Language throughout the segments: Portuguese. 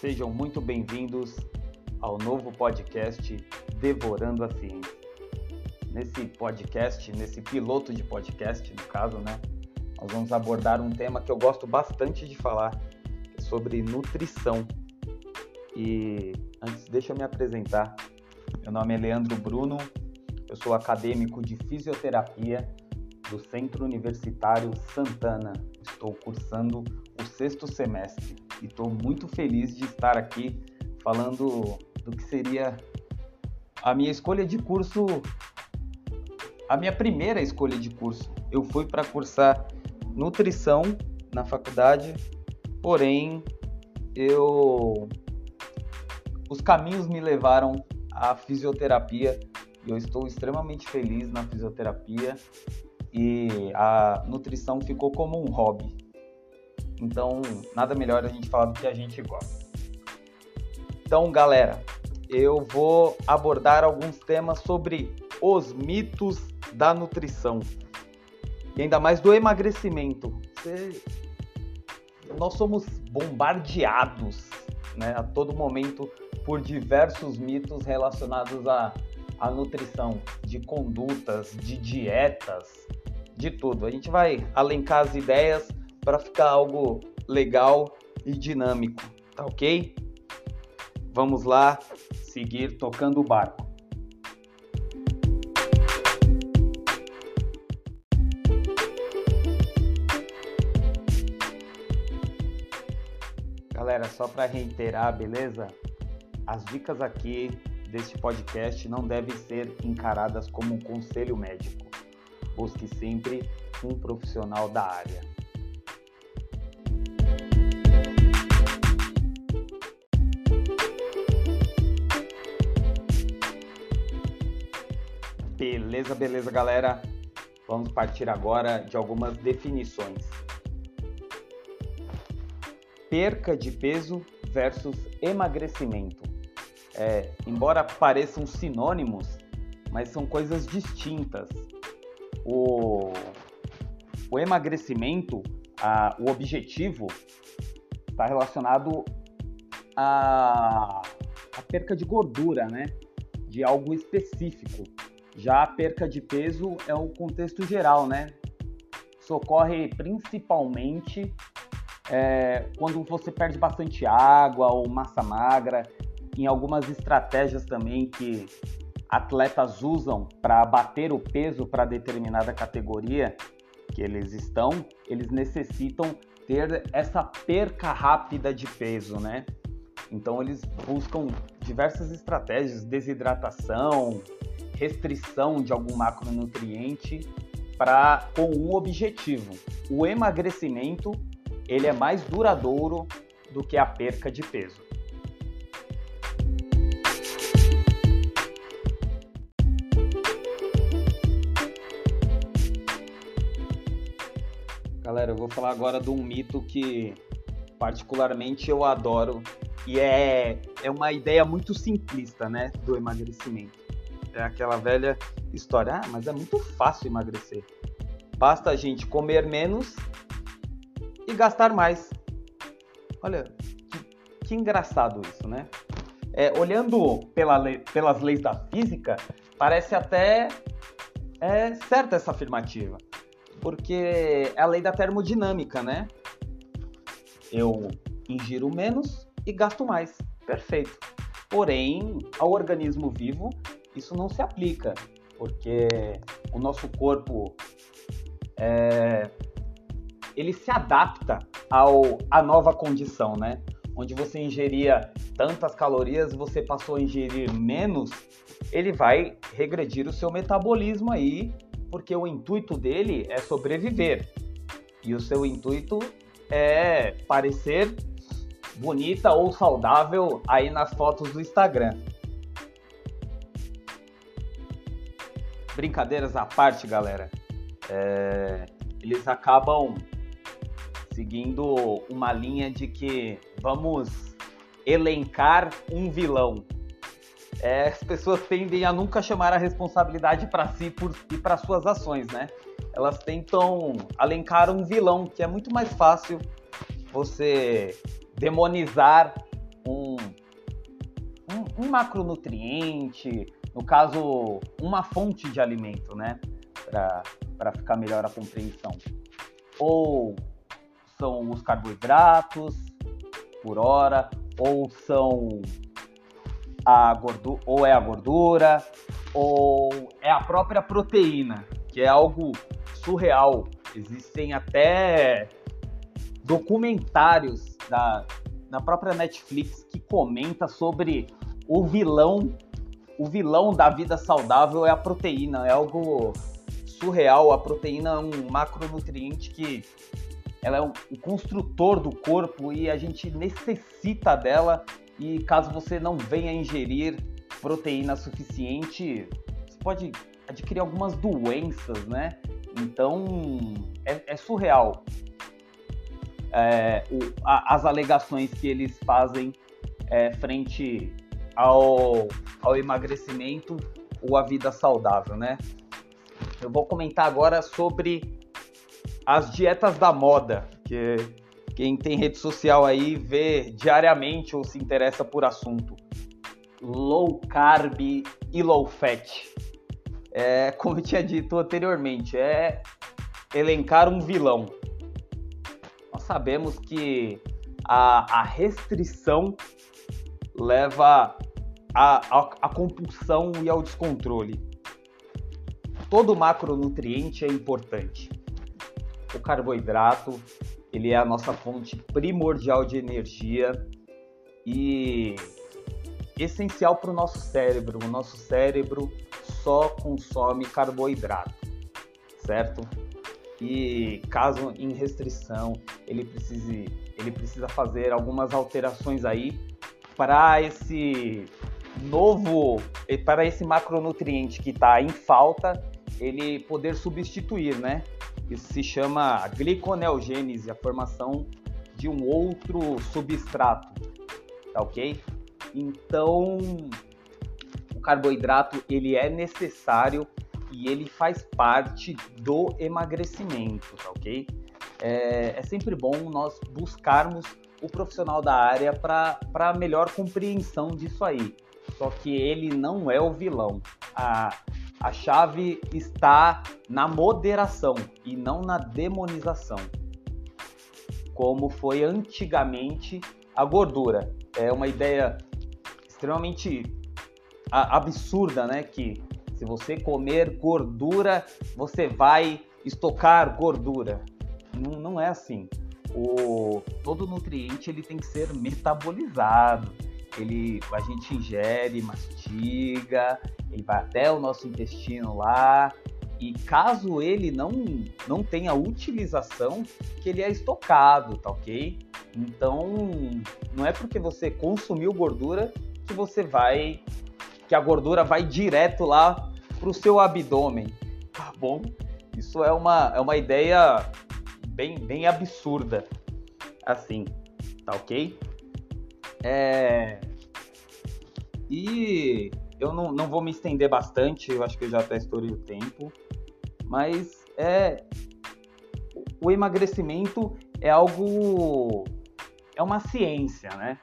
Sejam muito bem-vindos ao novo podcast Devorando a Ciência. Nesse podcast, nesse piloto de podcast, no caso, né, nós vamos abordar um tema que eu gosto bastante de falar, é sobre nutrição. E antes, deixa eu me apresentar. Meu nome é Leandro Bruno, eu sou acadêmico de fisioterapia do Centro Universitário Santana. Estou cursando o sexto semestre e estou muito feliz de estar aqui falando do que seria a minha escolha de curso, a minha primeira escolha de curso. Eu fui para cursar nutrição na faculdade, porém eu os caminhos me levaram à fisioterapia e eu estou extremamente feliz na fisioterapia e a nutrição ficou como um hobby. Então, nada melhor a gente falar do que a gente gosta. Então, galera, eu vou abordar alguns temas sobre os mitos da nutrição e ainda mais do emagrecimento. Você... Nós somos bombardeados né, a todo momento por diversos mitos relacionados à, à nutrição, de condutas, de dietas, de tudo. A gente vai alencar as ideias para ficar algo legal e dinâmico, tá ok? Vamos lá seguir tocando o barco. Galera, só para reiterar, beleza? As dicas aqui deste podcast não devem ser encaradas como um conselho médico. Busque sempre um profissional da área. Beleza, beleza, galera? Vamos partir agora de algumas definições. Perca de peso versus emagrecimento. É, embora pareçam sinônimos, mas são coisas distintas. O, o emagrecimento, a, o objetivo, está relacionado à, à perca de gordura, né? De algo específico. Já a perca de peso é o contexto geral, né? Socorre principalmente é, quando você perde bastante água ou massa magra, em algumas estratégias também que atletas usam para bater o peso para determinada categoria que eles estão, eles necessitam ter essa perca rápida de peso, né? Então eles buscam diversas estratégias, desidratação, restrição de algum macronutriente para com um objetivo. O emagrecimento ele é mais duradouro do que a perca de peso. Galera, eu vou falar agora de um mito que particularmente eu adoro e é, é uma ideia muito simplista, né, do emagrecimento é aquela velha história, ah, mas é muito fácil emagrecer. Basta a gente comer menos e gastar mais. Olha, que, que engraçado isso, né? É, olhando pela lei, pelas leis da física, parece até é, certa essa afirmativa, porque é a lei da termodinâmica, né? Eu ingiro menos e gasto mais. Perfeito. Porém, ao organismo vivo, isso não se aplica, porque o nosso corpo é, ele se adapta ao à nova condição, né? Onde você ingeria tantas calorias, você passou a ingerir menos, ele vai regredir o seu metabolismo aí, porque o intuito dele é sobreviver. E o seu intuito é parecer bonita ou saudável aí nas fotos do Instagram. Brincadeiras à parte, galera, é, eles acabam seguindo uma linha de que vamos elencar um vilão. É, as pessoas tendem a nunca chamar a responsabilidade para si por, e para suas ações, né? Elas tentam elencar um vilão, que é muito mais fácil você demonizar um, macronutriente, no caso, uma fonte de alimento, né? Para ficar melhor a compreensão. Ou são os carboidratos por hora, ou são a gordura, ou é a gordura, ou é a própria proteína, que é algo surreal. Existem até documentários da, na própria Netflix que comenta sobre o vilão, o vilão da vida saudável é a proteína, é algo surreal. A proteína é um macronutriente que ela é um construtor do corpo e a gente necessita dela. E caso você não venha ingerir proteína suficiente, você pode adquirir algumas doenças, né? Então é, é surreal é, o, a, as alegações que eles fazem é, frente ao, ao emagrecimento ou à vida saudável, né? Eu vou comentar agora sobre as dietas da moda, que quem tem rede social aí vê diariamente ou se interessa por assunto. Low carb e low fat. É, como eu tinha dito anteriormente, é elencar um vilão. Nós sabemos que a, a restrição leva à compulsão e ao descontrole. Todo macronutriente é importante. O carboidrato, ele é a nossa fonte primordial de energia e essencial para o nosso cérebro. O nosso cérebro só consome carboidrato, certo? E caso em restrição, ele precise, ele precisa fazer algumas alterações aí para esse novo, para esse macronutriente que está em falta, ele poder substituir, né? Isso se chama gliconeogênese, a formação de um outro substrato, tá ok? Então, o carboidrato ele é necessário e ele faz parte do emagrecimento, tá ok? É, é sempre bom nós buscarmos o profissional da área para melhor compreensão disso aí. Só que ele não é o vilão. A, a chave está na moderação e não na demonização. Como foi antigamente a gordura. É uma ideia extremamente absurda, né? Que se você comer gordura, você vai estocar gordura. Não, não é assim o, todo nutriente ele tem que ser metabolizado. Ele, a gente ingere, mastiga, ele vai até o nosso intestino lá. E caso ele não, não tenha utilização, que ele é estocado, tá ok? Então, não é porque você consumiu gordura que você vai. que a gordura vai direto lá pro seu abdômen, tá bom? Isso é uma, é uma ideia bem, bem absurda, assim, tá ok? É... E eu não, não vou me estender bastante, eu acho que eu já até estourei o tempo, mas é o emagrecimento é algo é uma ciência, né?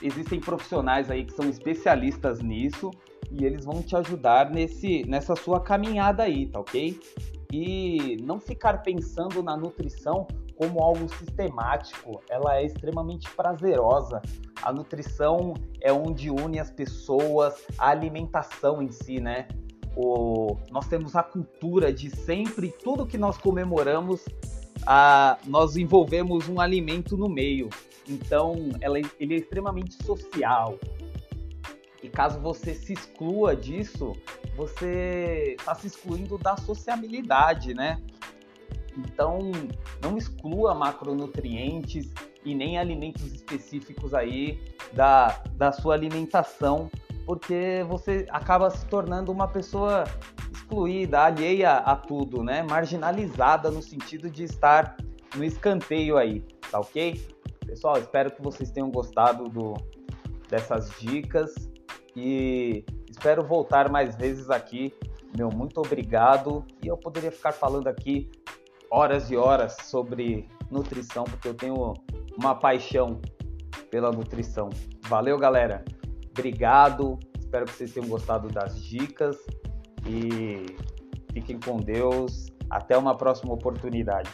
Existem profissionais aí que são especialistas nisso e eles vão te ajudar nesse nessa sua caminhada aí, tá ok? e não ficar pensando na nutrição como algo sistemático, ela é extremamente prazerosa. A nutrição é onde une as pessoas, a alimentação em si, né? O, nós temos a cultura de sempre, tudo que nós comemoramos, a, nós envolvemos um alimento no meio. Então, ela, ele é extremamente social. E caso você se exclua disso, você está se excluindo da sociabilidade, né? Então, não exclua macronutrientes e nem alimentos específicos aí da, da sua alimentação, porque você acaba se tornando uma pessoa excluída, alheia a tudo, né? Marginalizada no sentido de estar no escanteio aí, tá ok? Pessoal, espero que vocês tenham gostado do, dessas dicas e Espero voltar mais vezes aqui. Meu muito obrigado. E eu poderia ficar falando aqui horas e horas sobre nutrição, porque eu tenho uma paixão pela nutrição. Valeu, galera. Obrigado, espero que vocês tenham gostado das dicas e fiquem com Deus. Até uma próxima oportunidade.